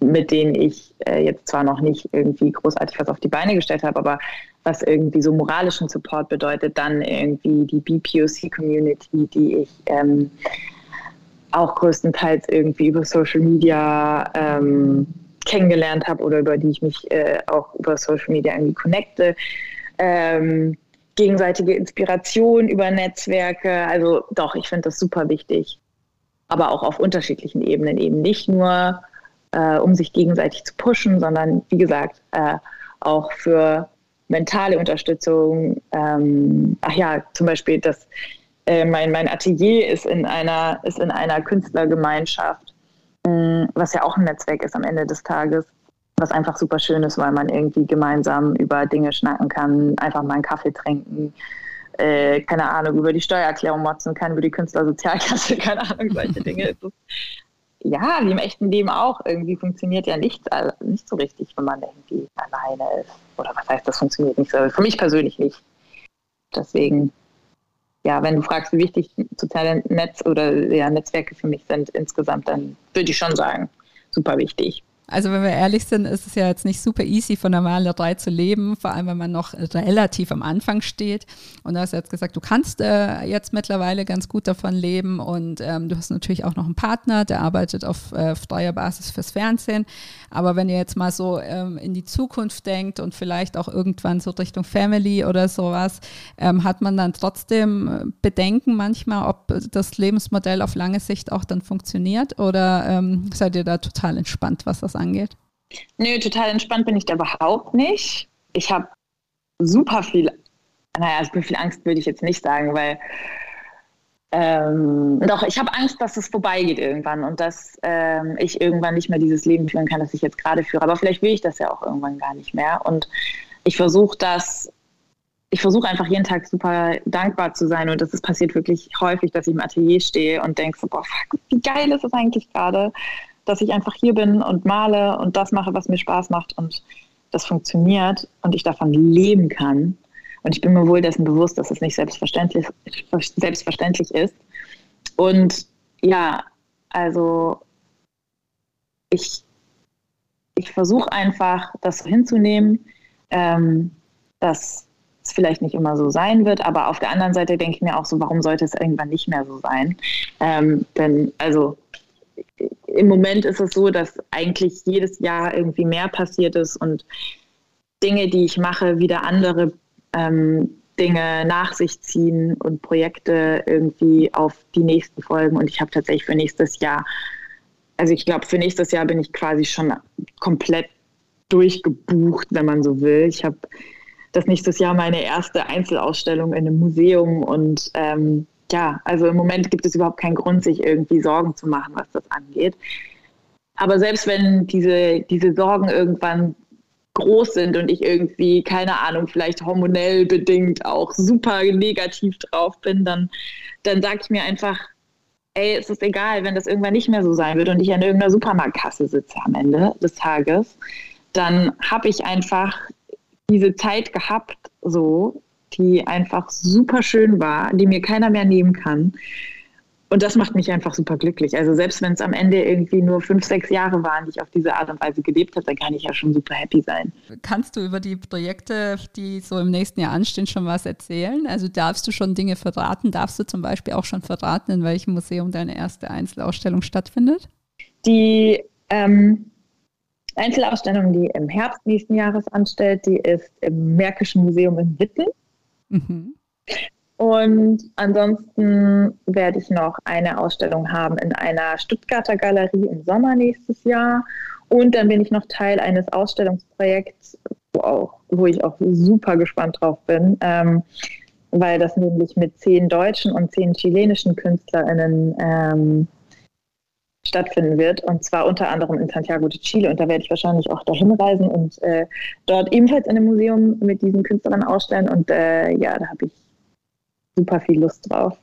B: mit denen ich äh, jetzt zwar noch nicht irgendwie großartig was auf die Beine gestellt habe, aber was irgendwie so moralischen Support bedeutet, dann irgendwie die BPOC-Community, die ich ähm, auch größtenteils irgendwie über Social Media ähm, kennengelernt habe oder über die ich mich äh, auch über Social Media irgendwie connecte. Ähm, gegenseitige Inspiration über Netzwerke. Also doch, ich finde das super wichtig. Aber auch auf unterschiedlichen Ebenen eben nicht nur, äh, um sich gegenseitig zu pushen, sondern wie gesagt, äh, auch für mentale Unterstützung. Ähm, ach ja, zum Beispiel das, äh, mein, mein Atelier ist in einer, ist in einer Künstlergemeinschaft was ja auch ein Netzwerk ist am Ende des Tages, was einfach super schön ist, weil man irgendwie gemeinsam über Dinge schnacken kann, einfach mal einen Kaffee trinken, äh, keine Ahnung, über die Steuererklärung motzen kann, über die Künstlersozialkasse, keine Ahnung, solche Dinge. Ja, wie im echten Leben auch. Irgendwie funktioniert ja nichts nicht so richtig, wenn man irgendwie alleine ist. Oder was heißt, das funktioniert nicht so? Für mich persönlich nicht. Deswegen ja, wenn du fragst, wie wichtig soziale Netz oder ja, Netzwerke für mich sind insgesamt, dann würde ich schon sagen, super wichtig.
A: Also wenn wir ehrlich sind, ist es ja jetzt nicht super easy von der Malerei zu leben, vor allem wenn man noch relativ am Anfang steht. Und du hast jetzt gesagt, du kannst äh, jetzt mittlerweile ganz gut davon leben und ähm, du hast natürlich auch noch einen Partner, der arbeitet auf äh, freier Basis fürs Fernsehen. Aber wenn ihr jetzt mal so ähm, in die Zukunft denkt und vielleicht auch irgendwann so Richtung Family oder sowas, ähm, hat man dann trotzdem äh, Bedenken manchmal, ob das Lebensmodell auf lange Sicht auch dann funktioniert oder ähm, seid ihr da total entspannt, was das angeht?
B: Nö, total entspannt bin ich da überhaupt nicht. Ich habe super viel, naja, super viel Angst würde ich jetzt nicht sagen, weil ähm, doch, ich habe Angst, dass es vorbeigeht irgendwann und dass ähm, ich irgendwann nicht mehr dieses Leben führen kann, das ich jetzt gerade führe. Aber vielleicht will ich das ja auch irgendwann gar nicht mehr. Und ich versuche das, ich versuche einfach jeden Tag super dankbar zu sein. Und das ist passiert wirklich häufig, dass ich im Atelier stehe und denke so, boah, fuck, wie geil ist es eigentlich gerade, dass ich einfach hier bin und male und das mache, was mir Spaß macht und das funktioniert und ich davon leben kann. Und ich bin mir wohl dessen bewusst, dass es nicht selbstverständlich, selbstverständlich ist. Und ja, also ich, ich versuche einfach, das so hinzunehmen, ähm, dass es vielleicht nicht immer so sein wird, aber auf der anderen Seite denke ich mir auch so, warum sollte es irgendwann nicht mehr so sein? Ähm, denn also im Moment ist es so, dass eigentlich jedes Jahr irgendwie mehr passiert ist und Dinge, die ich mache, wieder andere ähm, Dinge nach sich ziehen und Projekte irgendwie auf die nächsten Folgen. Und ich habe tatsächlich für nächstes Jahr, also ich glaube, für nächstes Jahr bin ich quasi schon komplett durchgebucht, wenn man so will. Ich habe das nächstes Jahr meine erste Einzelausstellung in einem Museum und ähm, ja, also im Moment gibt es überhaupt keinen Grund, sich irgendwie Sorgen zu machen, was das angeht. Aber selbst wenn diese, diese Sorgen irgendwann groß sind und ich irgendwie, keine Ahnung, vielleicht hormonell bedingt auch super negativ drauf bin, dann, dann sage ich mir einfach, ey, es ist egal, wenn das irgendwann nicht mehr so sein wird und ich an irgendeiner Supermarktkasse sitze am Ende des Tages, dann habe ich einfach diese Zeit gehabt, so, die einfach super schön war, die mir keiner mehr nehmen kann. Und das macht mich einfach super glücklich. Also selbst wenn es am Ende irgendwie nur fünf, sechs Jahre waren, die ich auf diese Art und Weise gelebt habe, dann kann ich ja schon super happy sein.
A: Kannst du über die Projekte, die so im nächsten Jahr anstehen, schon was erzählen? Also darfst du schon Dinge verraten? Darfst du zum Beispiel auch schon verraten, in welchem Museum deine erste Einzelausstellung stattfindet?
B: Die ähm, Einzelausstellung, die im Herbst nächsten Jahres anstellt, die ist im Märkischen Museum in Witten. Mhm. Und ansonsten werde ich noch eine Ausstellung haben in einer Stuttgarter Galerie im Sommer nächstes Jahr. Und dann bin ich noch Teil eines Ausstellungsprojekts, wo, auch, wo ich auch super gespannt drauf bin, ähm, weil das nämlich mit zehn deutschen und zehn chilenischen KünstlerInnen ähm, stattfinden wird. Und zwar unter anderem in Santiago de Chile. Und da werde ich wahrscheinlich auch dahin reisen und äh, dort ebenfalls in einem Museum mit diesen Künstlern ausstellen. Und äh, ja, da habe ich super viel Lust drauf.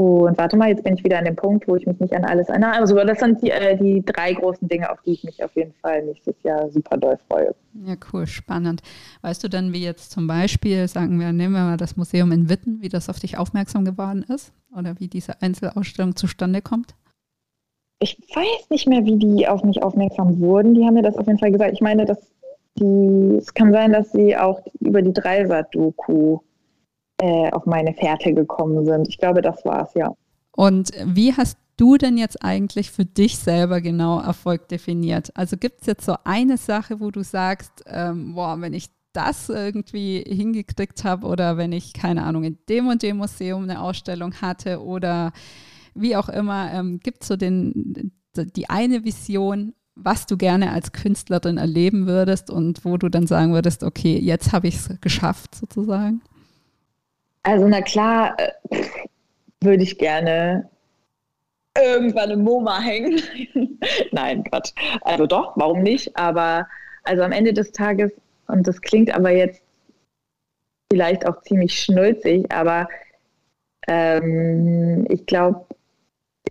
B: Und warte mal, jetzt bin ich wieder an dem Punkt, wo ich mich nicht an alles erinnere. Also das sind die, äh, die drei großen Dinge, auf die ich mich auf jeden Fall nächstes Jahr super doll freue.
A: Ja, cool, spannend. Weißt du denn, wie jetzt zum Beispiel, sagen wir, nehmen wir mal das Museum in Witten, wie das auf dich aufmerksam geworden ist oder wie diese Einzelausstellung zustande kommt?
B: Ich weiß nicht mehr, wie die auf mich aufmerksam wurden. Die haben mir das auf jeden Fall gesagt. Ich meine, dass die, es kann sein, dass sie auch über die Dreisat-Doku äh, auf meine Fährte gekommen sind. Ich glaube, das war es, ja.
A: Und wie hast du denn jetzt eigentlich für dich selber genau Erfolg definiert? Also gibt es jetzt so eine Sache, wo du sagst, ähm, boah, wenn ich das irgendwie hingekriegt habe oder wenn ich, keine Ahnung, in dem und dem Museum eine Ausstellung hatte oder wie auch immer, ähm, gibt es so den, die eine Vision, was du gerne als Künstlerin erleben würdest und wo du dann sagen würdest, okay, jetzt habe ich es geschafft sozusagen?
B: Also na klar äh, würde ich gerne irgendwann im MoMA hängen. Nein, Quatsch. Also doch, warum nicht? Aber also am Ende des Tages, und das klingt aber jetzt vielleicht auch ziemlich schnulzig, aber ähm, ich glaube,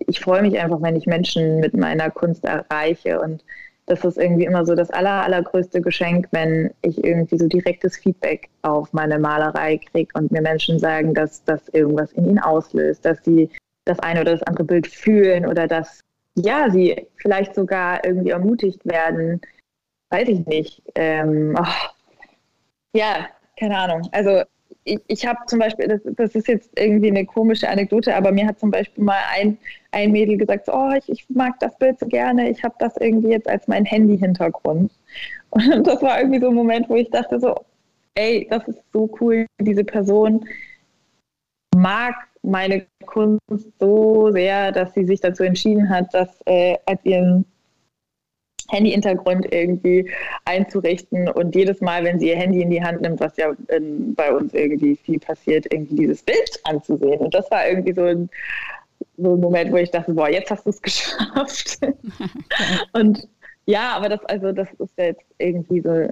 B: ich freue mich einfach, wenn ich Menschen mit meiner Kunst erreiche und das ist irgendwie immer so das aller, allergrößte Geschenk, wenn ich irgendwie so direktes Feedback auf meine Malerei kriege und mir Menschen sagen, dass das irgendwas in ihnen auslöst, dass sie das eine oder das andere Bild fühlen oder dass ja, sie vielleicht sogar irgendwie ermutigt werden, weiß ich nicht. Ähm, oh, ja, keine Ahnung. Also ich, ich habe zum Beispiel, das, das, ist jetzt irgendwie eine komische Anekdote, aber mir hat zum Beispiel mal ein, ein Mädel gesagt, so, oh, ich, ich mag das Bild so gerne, ich habe das irgendwie jetzt als mein Handy-Hintergrund. Und das war irgendwie so ein Moment, wo ich dachte so, ey, das ist so cool, diese Person mag meine Kunst so sehr, dass sie sich dazu entschieden hat, das äh, als ihren Handy-Hintergrund irgendwie einzurichten und jedes Mal, wenn sie ihr Handy in die Hand nimmt, was ja in, bei uns irgendwie viel passiert, irgendwie dieses Bild anzusehen. Und das war irgendwie so ein, so ein Moment, wo ich dachte, boah, jetzt hast du es geschafft. und ja, aber das, also das ist jetzt irgendwie so,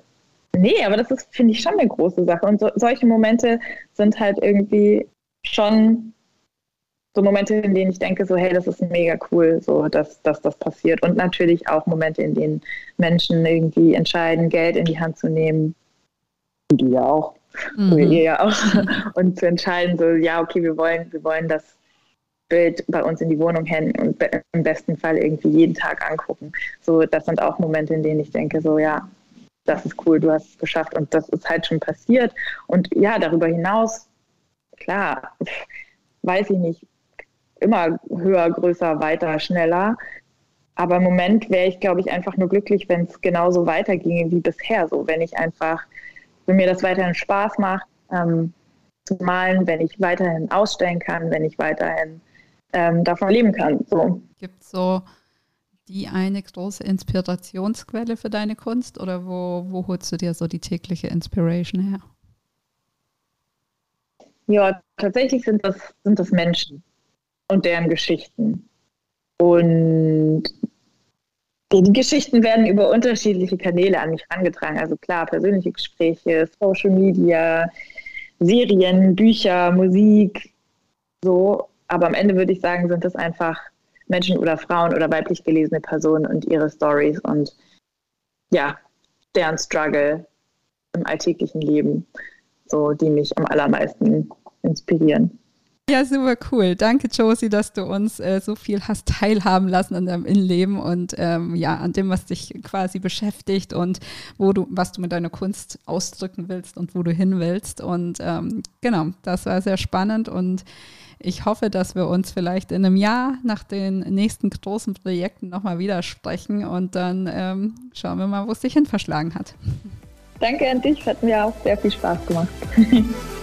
B: nee, aber das ist, finde ich, schon eine große Sache. Und so, solche Momente sind halt irgendwie schon so Momente, in denen ich denke, so, hey, das ist mega cool, so, dass, dass das passiert. Und natürlich auch Momente, in denen Menschen irgendwie entscheiden, Geld in die Hand zu nehmen. Du ja auch. Mhm. Ihr ja auch. Und zu entscheiden, so, ja, okay, wir wollen, wir wollen das Bild bei uns in die Wohnung hängen und im besten Fall irgendwie jeden Tag angucken. So, das sind auch Momente, in denen ich denke, so, ja, das ist cool, du hast es geschafft und das ist halt schon passiert. Und ja, darüber hinaus, klar, weiß ich nicht, immer höher, größer, weiter, schneller. Aber im Moment wäre ich, glaube ich, einfach nur glücklich, wenn es genauso weiterginge wie bisher. So, wenn ich einfach, wenn mir das weiterhin Spaß macht, ähm, zu malen, wenn ich weiterhin ausstellen kann, wenn ich weiterhin ähm, davon leben kann. So.
A: Gibt es so die eine große Inspirationsquelle für deine Kunst oder wo, wo holst du dir so die tägliche Inspiration her?
B: Ja, tatsächlich sind das, sind das Menschen und deren Geschichten. Und die Geschichten werden über unterschiedliche Kanäle an mich herangetragen. Also klar, persönliche Gespräche, Social Media, Serien, Bücher, Musik, so. Aber am Ende würde ich sagen, sind es einfach Menschen oder Frauen oder weiblich gelesene Personen und ihre Stories und ja, deren Struggle im alltäglichen Leben, so die mich am allermeisten inspirieren.
A: Ja, super cool. Danke, Josie, dass du uns äh, so viel hast teilhaben lassen an deinem Innenleben und ähm, ja, an dem, was dich quasi beschäftigt und wo du, was du mit deiner Kunst ausdrücken willst und wo du hin willst. Und ähm, genau, das war sehr spannend und ich hoffe, dass wir uns vielleicht in einem Jahr nach den nächsten großen Projekten nochmal wieder sprechen und dann ähm, schauen wir mal, wo es dich hin verschlagen hat.
B: Danke an dich, hat mir auch sehr viel Spaß gemacht.